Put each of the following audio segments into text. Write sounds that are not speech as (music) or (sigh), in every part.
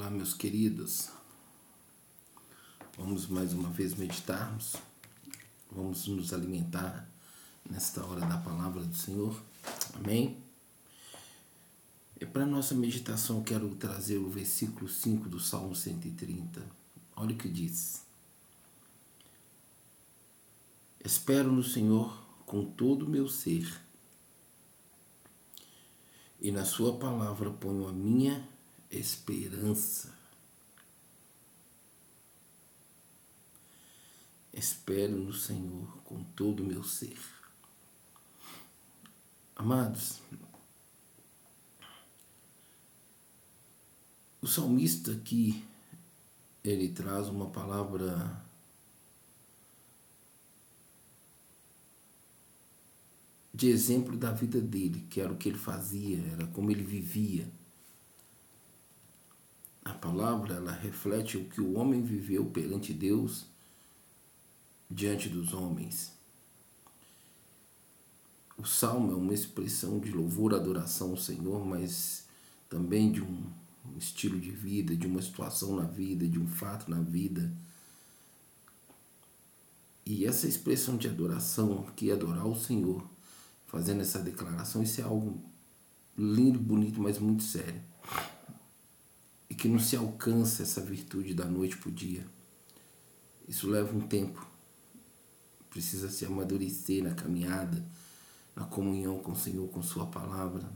Olá, meus queridos. Vamos mais uma vez meditarmos. Vamos nos alimentar nesta hora da palavra do Senhor. Amém? E para nossa meditação, eu quero trazer o versículo 5 do Salmo 130. Olha o que diz: Espero no Senhor com todo o meu ser, e na Sua palavra ponho a minha esperança. Espero no Senhor com todo o meu ser. Amados, o salmista aqui, ele traz uma palavra de exemplo da vida dele, que era o que ele fazia, era como ele vivia. A palavra ela reflete o que o homem viveu perante Deus diante dos homens. O salmo é uma expressão de louvor, adoração ao Senhor, mas também de um estilo de vida, de uma situação na vida, de um fato na vida. E essa expressão de adoração, que é adorar o Senhor, fazendo essa declaração, isso é algo lindo, bonito, mas muito sério e que não se alcança essa virtude da noite para o dia. Isso leva um tempo. Precisa se amadurecer na caminhada, na comunhão com o Senhor, com Sua palavra.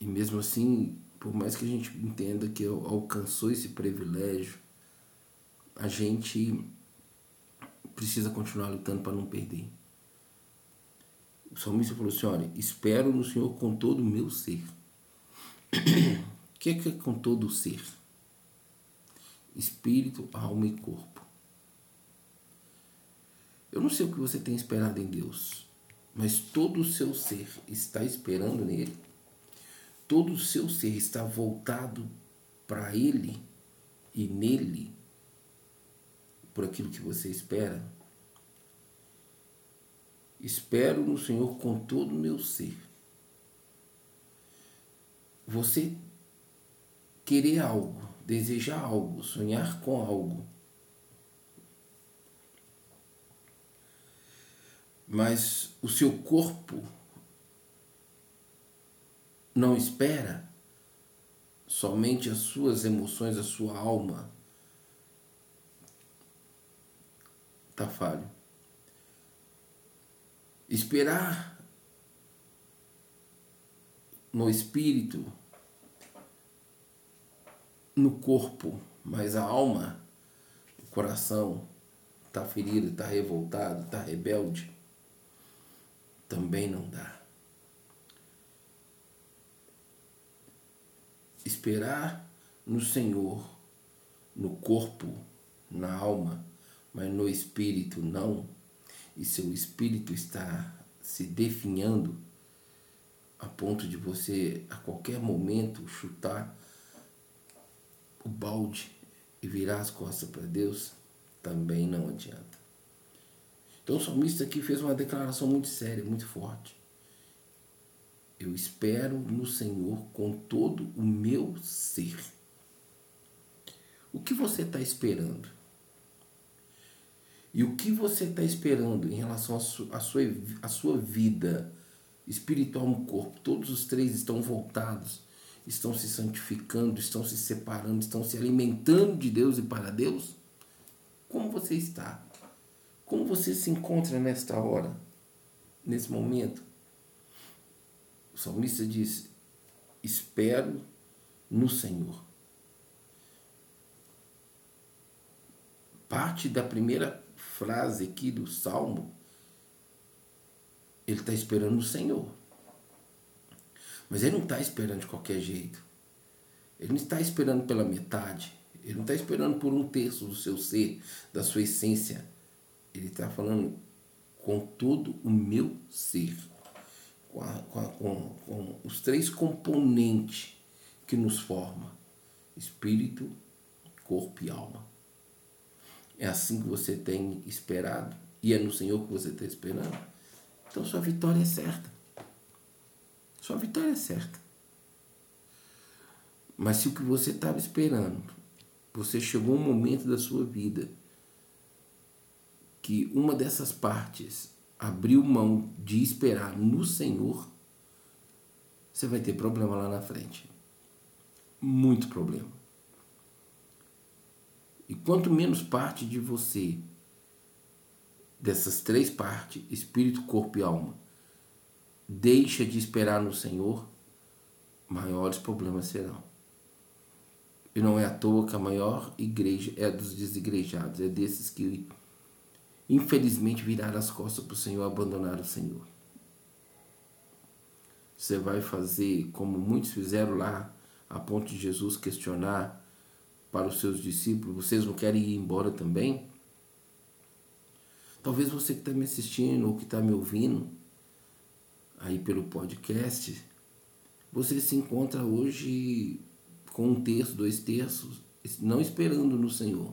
E mesmo assim, por mais que a gente entenda que alcançou esse privilégio, a gente precisa continuar lutando para não perder. O salmista falou assim: olha, espero no Senhor com todo o meu ser. O que é, que é com todo o ser? Espírito, alma e corpo. Eu não sei o que você tem esperado em Deus, mas todo o seu ser está esperando nele. Todo o seu ser está voltado para Ele e nele por aquilo que você espera. Espero no Senhor com todo o meu ser você querer algo, desejar algo, sonhar com algo. Mas o seu corpo não espera, somente as suas emoções, a sua alma está falho. Esperar no espírito, no corpo, mas a alma, o coração está ferido, está revoltado, está rebelde, também não dá. Esperar no Senhor, no corpo, na alma, mas no espírito não, e seu espírito está se definhando a ponto de você a qualquer momento chutar o balde e virar as costas para Deus, também não adianta. Então o salmista aqui fez uma declaração muito séria, muito forte. Eu espero no Senhor com todo o meu ser. O que você está esperando? E o que você está esperando em relação à sua, sua, à sua vida? espiritual no corpo, todos os três estão voltados, estão se santificando, estão se separando, estão se alimentando de Deus e para Deus? Como você está? Como você se encontra nesta hora, nesse momento? O salmista diz: Espero no Senhor. Parte da primeira frase aqui do salmo ele está esperando o Senhor. Mas ele não está esperando de qualquer jeito. Ele não está esperando pela metade. Ele não está esperando por um terço do seu ser, da sua essência. Ele está falando com todo o meu ser. Com, a, com, a, com, com os três componentes que nos formam: espírito, corpo e alma. É assim que você tem esperado. E é no Senhor que você está esperando. Então sua vitória é certa. Sua vitória é certa. Mas se o que você estava esperando, você chegou um momento da sua vida que uma dessas partes abriu mão de esperar no Senhor, você vai ter problema lá na frente. Muito problema. E quanto menos parte de você, dessas três partes, espírito, corpo e alma, deixa de esperar no Senhor, maiores problemas serão. E não é à toa que a maior igreja é a dos desigrejados, é desses que infelizmente viraram as costas para o Senhor, abandonaram o Senhor. Você vai fazer como muitos fizeram lá, a ponto de Jesus questionar para os seus discípulos: vocês não querem ir embora também? Talvez você que está me assistindo ou que está me ouvindo aí pelo podcast, você se encontra hoje com um terço, dois terços, não esperando no Senhor.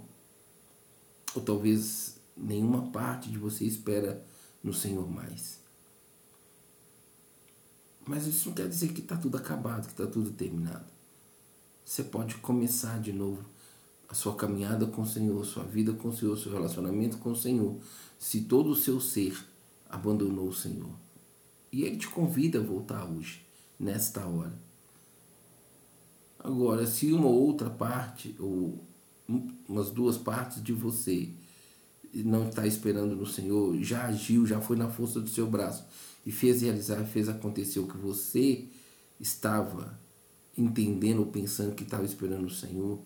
Ou talvez nenhuma parte de você espera no Senhor mais. Mas isso não quer dizer que está tudo acabado, que está tudo terminado. Você pode começar de novo a sua caminhada com o Senhor, sua vida com o Senhor, seu relacionamento com o Senhor, se todo o seu ser abandonou o Senhor. E Ele te convida a voltar hoje, nesta hora. Agora, se uma outra parte, ou umas duas partes de você, não está esperando no Senhor, já agiu, já foi na força do seu braço e fez realizar, fez acontecer o que você estava entendendo ou pensando que estava esperando o Senhor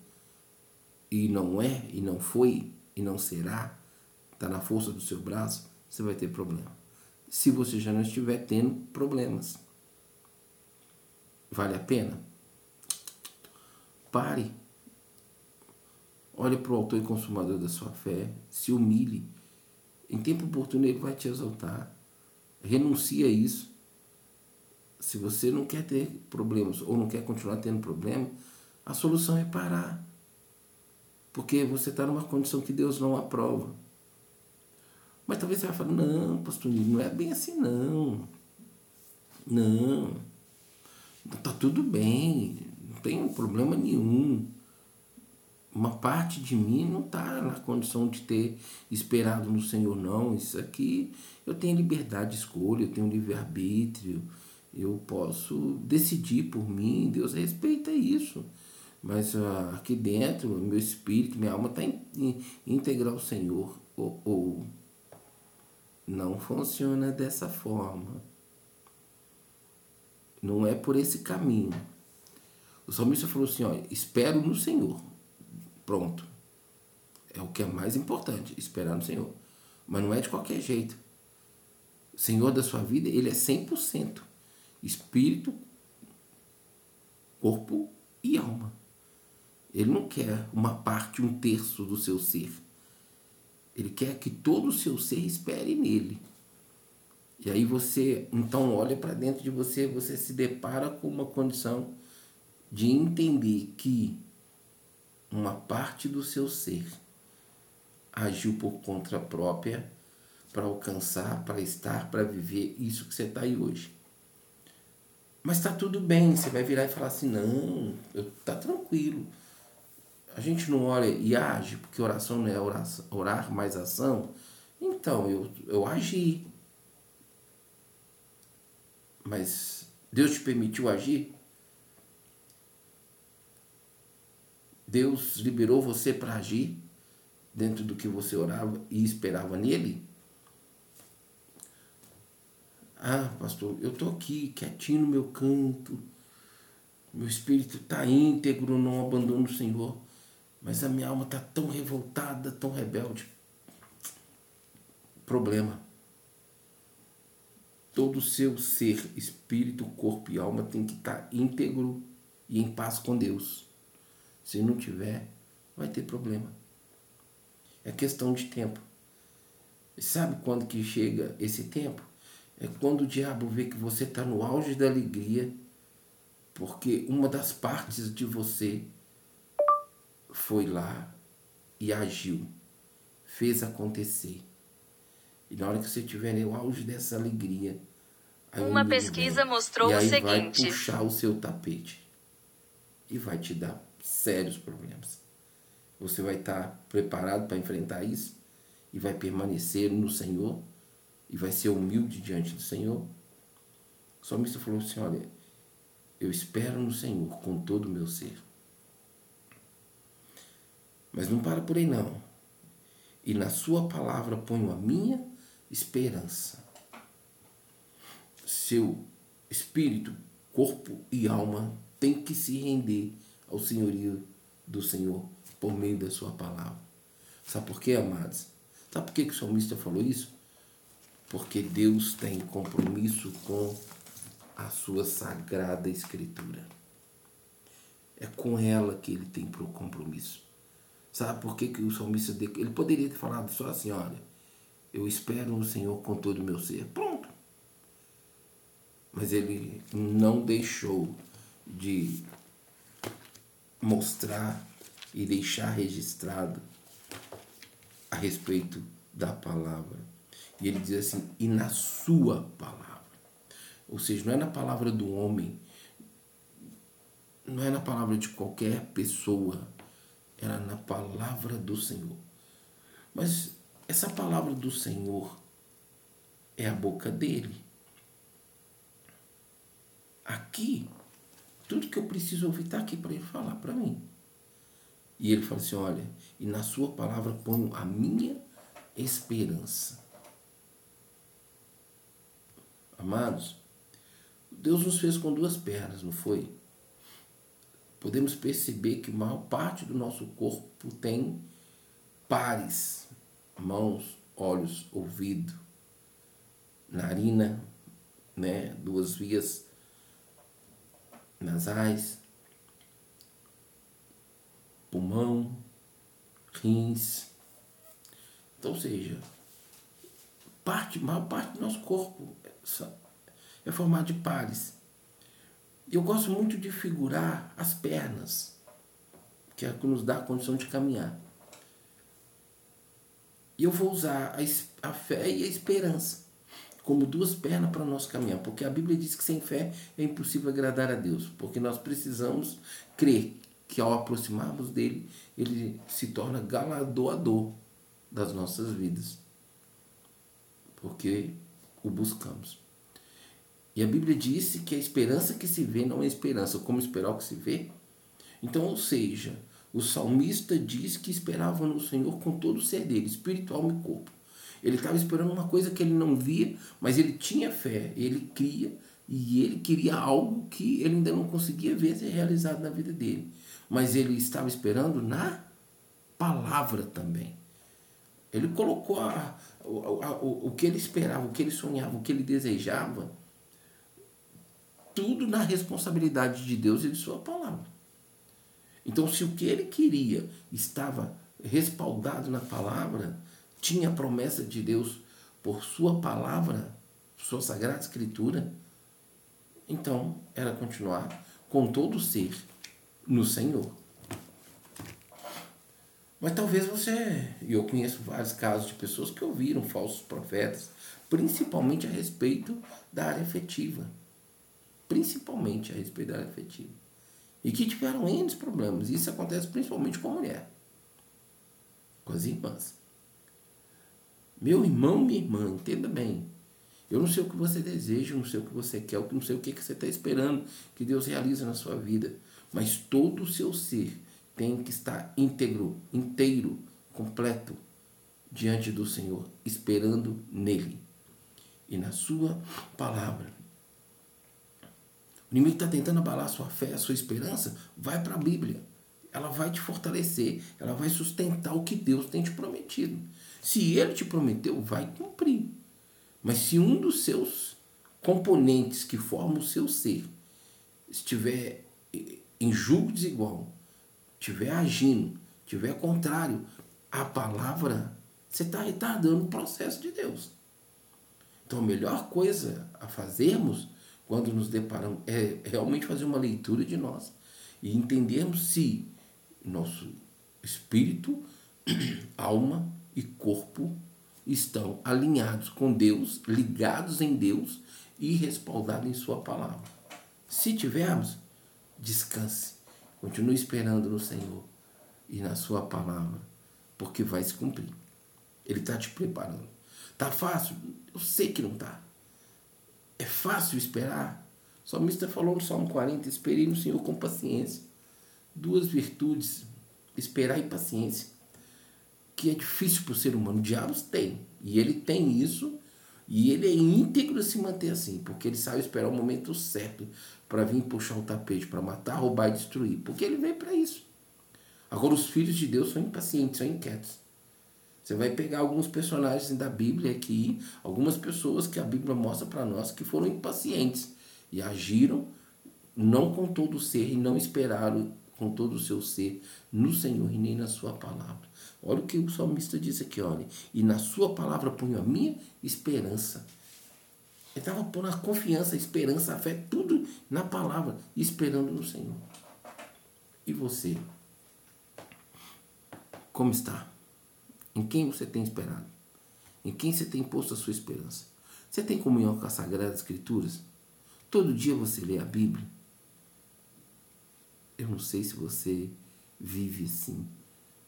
e não é, e não foi, e não será, está na força do seu braço, você vai ter problema. Se você já não estiver tendo problemas, vale a pena? Pare. Olhe para o autor e consumador da sua fé. Se humilhe. Em tempo oportuno ele vai te exaltar. Renuncie a isso. Se você não quer ter problemas ou não quer continuar tendo problema, a solução é parar. Porque você está numa condição que Deus não aprova. Mas talvez você vai falar, não, pastor, não é bem assim não. Não. Tá tudo bem tem problema nenhum. Uma parte de mim não está na condição de ter esperado no Senhor, não. Isso aqui eu tenho liberdade de escolha, eu tenho livre-arbítrio, eu posso decidir por mim, Deus respeita isso. Mas uh, aqui dentro, meu espírito, minha alma está íntegra ao Senhor. Ou, ou não funciona dessa forma. Não é por esse caminho. O salmista falou assim: ó, espero no Senhor. Pronto. É o que é mais importante, esperar no Senhor. Mas não é de qualquer jeito. O Senhor da sua vida, ele é 100%. Espírito, corpo e alma. Ele não quer uma parte, um terço do seu ser. Ele quer que todo o seu ser espere nele. E aí você, então, olha para dentro de você, você se depara com uma condição de entender que uma parte do seu ser agiu por conta própria para alcançar, para estar, para viver isso que você está aí hoje. Mas está tudo bem, você vai virar e falar assim, não, está tranquilo. A gente não ora e age, porque oração não é oração, orar mais ação. Então, eu, eu agi. Mas Deus te permitiu agir? Deus liberou você para agir dentro do que você orava e esperava nele? Ah, pastor, eu estou aqui quietinho no meu canto, meu espírito está íntegro, não abandono o Senhor, mas a minha alma está tão revoltada, tão rebelde. Problema. Todo o seu ser, espírito, corpo e alma tem que estar tá íntegro e em paz com Deus. Se não tiver, vai ter problema. É questão de tempo. E sabe quando que chega esse tempo? É quando o diabo vê que você está no auge da alegria, porque uma das partes de você foi lá e agiu, fez acontecer. E na hora que você estiver no auge dessa alegria, uma pesquisa mostrou e aí o seguinte: vai puxar o seu tapete e vai te dar sérios problemas. Você vai estar preparado para enfrentar isso e vai permanecer no Senhor e vai ser humilde diante do Senhor. O salmista falou assim: Olha, eu espero no Senhor com todo o meu ser. Mas não para por aí, não. E na Sua palavra ponho a minha esperança. Seu espírito, corpo e alma tem que se render ao senhorio do Senhor por meio da Sua palavra. Sabe por quê, amados? Sabe por que o salmista falou isso? Porque Deus tem compromisso com a sua sagrada escritura. É com ela que ele tem compromisso. Sabe por que, que o salmista ele poderia ter falado só assim, olha, eu espero no Senhor com todo o meu ser. Pronto. Mas ele não deixou de mostrar e deixar registrado a respeito da palavra. E ele diz assim: e na sua palavra. Ou seja, não é na palavra do homem, não é na palavra de qualquer pessoa, era na palavra do Senhor. Mas essa palavra do Senhor é a boca dele. Aqui, tudo que eu preciso ouvir está aqui para ele falar para mim. E ele fala assim: olha, e na sua palavra ponho a minha esperança. Amados, Deus nos fez com duas pernas, não foi? Podemos perceber que maior parte do nosso corpo tem pares, mãos, olhos, ouvido, narina, né, duas vias nasais, pulmão, rins. Então, ou seja, parte, maior parte do nosso corpo é formado de pares. Eu gosto muito de figurar as pernas, que é o que nos dá a condição de caminhar. E eu vou usar a, a fé e a esperança como duas pernas para nós caminhar, porque a Bíblia diz que sem fé é impossível agradar a Deus, porque nós precisamos crer que ao aproximarmos dele, ele se torna galardoador das nossas vidas, porque o buscamos. E a Bíblia disse que a esperança que se vê não é esperança, como esperar o que se vê. Então, ou seja, o salmista diz que esperava no Senhor com todo o ser dele, espiritual e corpo. Ele estava esperando uma coisa que ele não via, mas ele tinha fé, ele cria e ele queria algo que ele ainda não conseguia ver ser realizado na vida dele. Mas ele estava esperando na palavra também. Ele colocou a, a, a, o, o que ele esperava, o que ele sonhava, o que ele desejava tudo na responsabilidade de Deus e de Sua palavra. Então, se o que ele queria estava respaldado na palavra, tinha a promessa de Deus por Sua palavra, Sua sagrada Escritura, então era continuar com todo o ser no Senhor. Mas talvez você, e eu conheço vários casos de pessoas que ouviram falsos profetas, principalmente a respeito da área efetiva principalmente a respeito da afetiva. E que tiveram N problemas. Isso acontece principalmente com a mulher, com as irmãs. Meu irmão, minha irmã, entenda bem. Eu não sei o que você deseja, não sei o que você quer, não sei o que você está esperando que Deus realize na sua vida. Mas todo o seu ser tem que estar íntegro, inteiro, completo diante do Senhor, esperando nele e na sua palavra. O inimigo está tentando abalar a sua fé, a sua esperança. Vai para a Bíblia. Ela vai te fortalecer. Ela vai sustentar o que Deus tem te prometido. Se Ele te prometeu, vai cumprir. Mas se um dos seus componentes que formam o seu ser estiver em julgo desigual, estiver agindo, estiver contrário à palavra, você está retardando o processo de Deus. Então a melhor coisa a fazermos quando nos deparamos, é realmente fazer uma leitura de nós e entendermos se nosso espírito, (clears throat) alma e corpo estão alinhados com Deus, ligados em Deus e respaldados em Sua palavra. Se tivermos, descanse, Continue esperando no Senhor e na Sua palavra, porque vai se cumprir. Ele está te preparando. Tá fácil? Eu sei que não tá. É fácil esperar? O salmista falou no Salmo 40: Esperei no Senhor com paciência. Duas virtudes, esperar e paciência, que é difícil para o ser humano. O diabo tem, e ele tem isso, e ele é íntegro se manter assim, porque ele sabe esperar o momento certo para vir puxar o tapete, para matar, roubar e destruir, porque ele veio para isso. Agora, os filhos de Deus são impacientes, são inquietos. Você vai pegar alguns personagens da Bíblia aqui, algumas pessoas que a Bíblia mostra para nós que foram impacientes e agiram não com todo o ser e não esperaram com todo o seu ser no Senhor e nem na sua palavra. Olha o que o salmista diz aqui, olha. E na sua palavra ponho a minha esperança. Ele estava pondo a confiança, a esperança, a fé, tudo na palavra, esperando no Senhor. E você? Como está? Em quem você tem esperado? Em quem você tem posto a sua esperança? Você tem comunhão com as Sagradas Escrituras? Todo dia você lê a Bíblia? Eu não sei se você vive assim,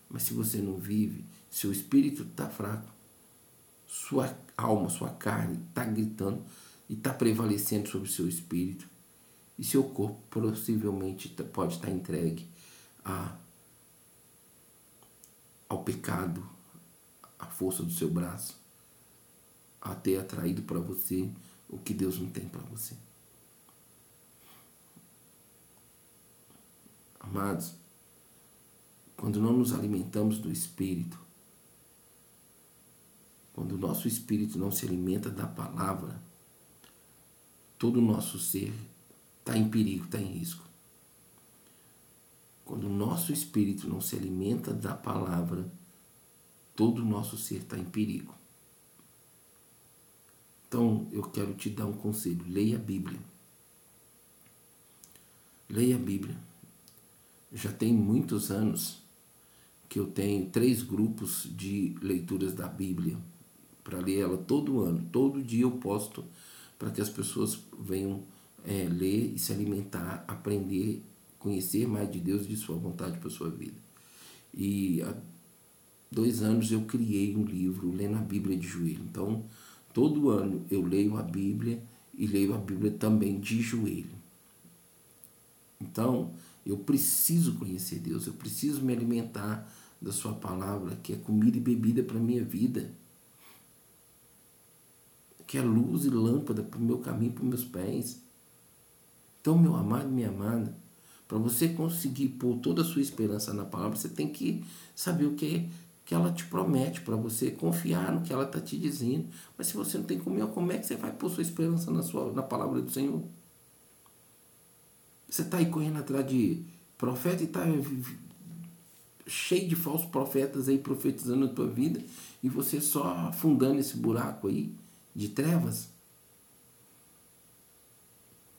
mas se você não vive, seu espírito está fraco, sua alma, sua carne está gritando e está prevalecendo sobre o seu espírito, e seu corpo possivelmente tá, pode estar entregue a, ao pecado, à força do seu braço, a ter atraído para você o que Deus não tem para você. Amados, quando não nos alimentamos do Espírito, quando o nosso espírito não se alimenta da palavra, todo o nosso ser está em perigo, está em risco. Quando o nosso espírito não se alimenta da palavra, todo o nosso ser está em perigo. Então, eu quero te dar um conselho: leia a Bíblia. Leia a Bíblia. Já tem muitos anos que eu tenho três grupos de leituras da Bíblia para ler ela todo ano. Todo dia eu posto para que as pessoas venham é, ler e se alimentar, aprender, conhecer mais de Deus e de Sua vontade para a sua vida. E há dois anos eu criei um livro, Lendo a Bíblia de Joelho. Então, todo ano eu leio a Bíblia e leio a Bíblia também de joelho. Então, eu preciso conhecer Deus, eu preciso me alimentar da Sua palavra, que é comida e bebida para a minha vida, que é luz e lâmpada para o meu caminho, para os meus pés. Então, meu amado, minha amada, para você conseguir pôr toda a sua esperança na palavra, você tem que saber o que, que ela te promete, para você confiar no que ela está te dizendo. Mas se você não tem comunhão, como é que você vai pôr sua esperança na, sua, na palavra do Senhor? Você está aí correndo atrás de profeta e está cheio de falsos profetas aí profetizando a tua vida e você só afundando esse buraco aí de trevas.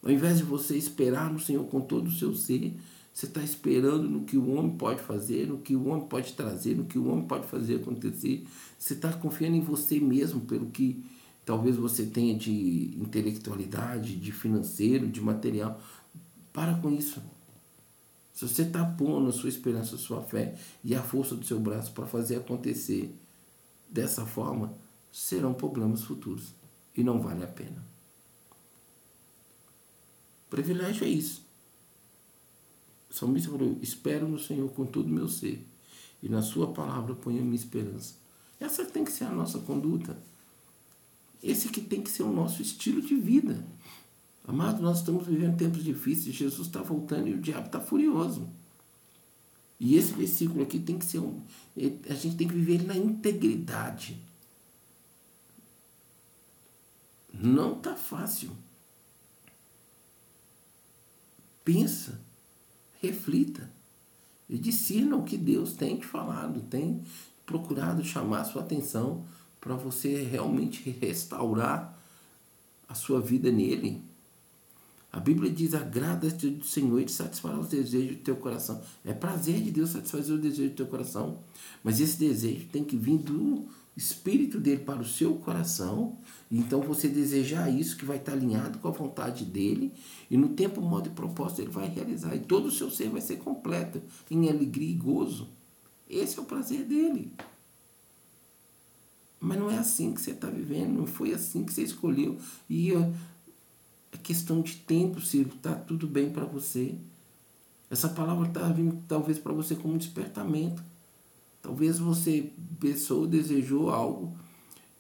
Ao invés de você esperar no Senhor com todo o seu ser, você está esperando no que o homem pode fazer, no que o homem pode trazer, no que o homem pode fazer acontecer. Você está confiando em você mesmo pelo que talvez você tenha de intelectualidade, de financeiro, de material. Para com isso. Se você está pondo a sua esperança, a sua fé e a força do seu braço para fazer acontecer dessa forma, serão problemas futuros. E não vale a pena. Privilégio é isso. O salmista falou: Espero no Senhor com todo o meu ser, e na Sua palavra ponho a minha esperança. Essa tem que ser a nossa conduta. Esse que tem que ser o nosso estilo de vida. Amado, nós estamos vivendo tempos difíceis, Jesus está voltando e o diabo está furioso. E esse versículo aqui tem que ser um. A gente tem que viver ele na integridade. Não está fácil. Pensa, reflita e discirna o que Deus tem te falado, tem procurado chamar sua atenção para você realmente restaurar a sua vida nele. A Bíblia diz: agrada-te do Senhor e satisfará os desejos do teu coração. É prazer de Deus satisfazer o desejo do teu coração. Mas esse desejo tem que vir do Espírito dele para o seu coração, então você desejar isso que vai estar alinhado com a vontade dele, e no tempo, modo e propósito ele vai realizar, e todo o seu ser vai ser completo em alegria e gozo. Esse é o prazer dele. Mas não é assim que você está vivendo, não foi assim que você escolheu. E é questão de tempo se está tudo bem para você. Essa palavra está vindo talvez para você como um despertamento. Talvez você pensou, desejou algo,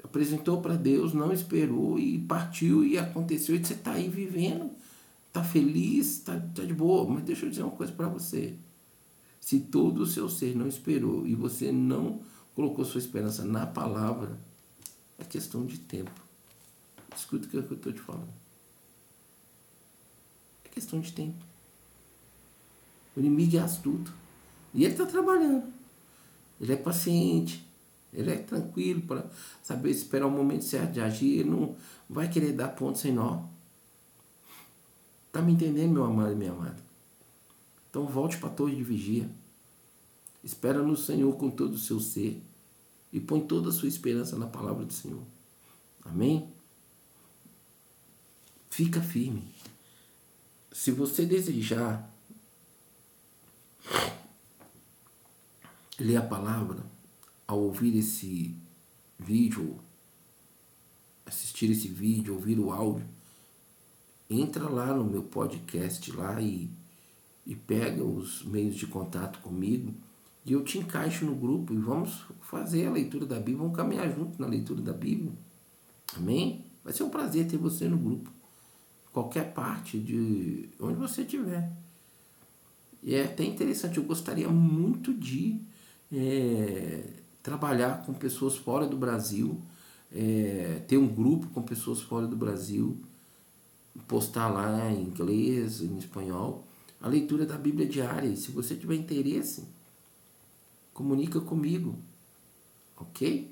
apresentou para Deus, não esperou e partiu e aconteceu e você está aí vivendo, está feliz, está tá de boa. Mas deixa eu dizer uma coisa para você. Se todo o seu ser não esperou e você não colocou sua esperança na palavra, é questão de tempo. Escuta o que eu estou te falando questão de tempo. O inimigo é astuto. E ele está trabalhando. Ele é paciente. Ele é tranquilo para saber esperar o momento certo de agir. Ele não vai querer dar ponto sem nó. Está me entendendo, meu amado e minha amada? Então volte para a torre de vigia. Espera no Senhor com todo o seu ser. E põe toda a sua esperança na palavra do Senhor. Amém? Fica firme se você desejar ler a palavra ao ouvir esse vídeo, assistir esse vídeo, ouvir o áudio, entra lá no meu podcast lá e, e pega os meios de contato comigo e eu te encaixo no grupo e vamos fazer a leitura da Bíblia, vamos caminhar junto na leitura da Bíblia. Amém? Vai ser um prazer ter você no grupo qualquer parte de onde você estiver. E é até interessante, eu gostaria muito de é, trabalhar com pessoas fora do Brasil, é, ter um grupo com pessoas fora do Brasil, postar lá em inglês, em espanhol, a leitura da Bíblia diária. E se você tiver interesse, comunica comigo, ok?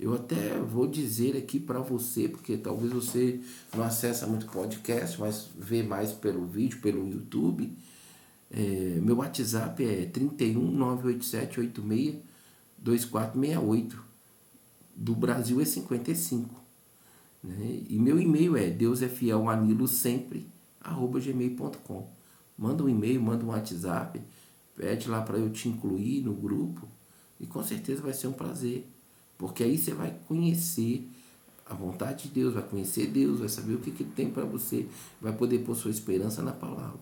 Eu até vou dizer aqui para você, porque talvez você não acessa muito podcast, mas vê mais pelo vídeo, pelo YouTube. É, meu WhatsApp é 31 987 86 2468. Do Brasil é 55. Né? E meu e-mail é deusefielanilo arroba gmail.com. Manda um e-mail, manda um WhatsApp, pede lá para eu te incluir no grupo e com certeza vai ser um prazer porque aí você vai conhecer a vontade de Deus, vai conhecer Deus, vai saber o que, que Ele tem para você, vai poder pôr sua esperança na palavra.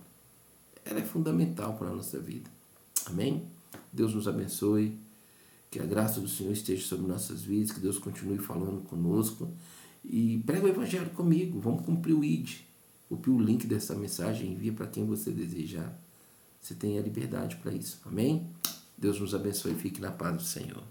Ela é fundamental para a nossa vida. Amém? Deus nos abençoe. Que a graça do Senhor esteja sobre nossas vidas, que Deus continue falando conosco. E prega o Evangelho comigo. Vamos cumprir o ID. Copie o link dessa mensagem, envia para quem você desejar. Você tem a liberdade para isso. Amém? Deus nos abençoe e fique na paz do Senhor.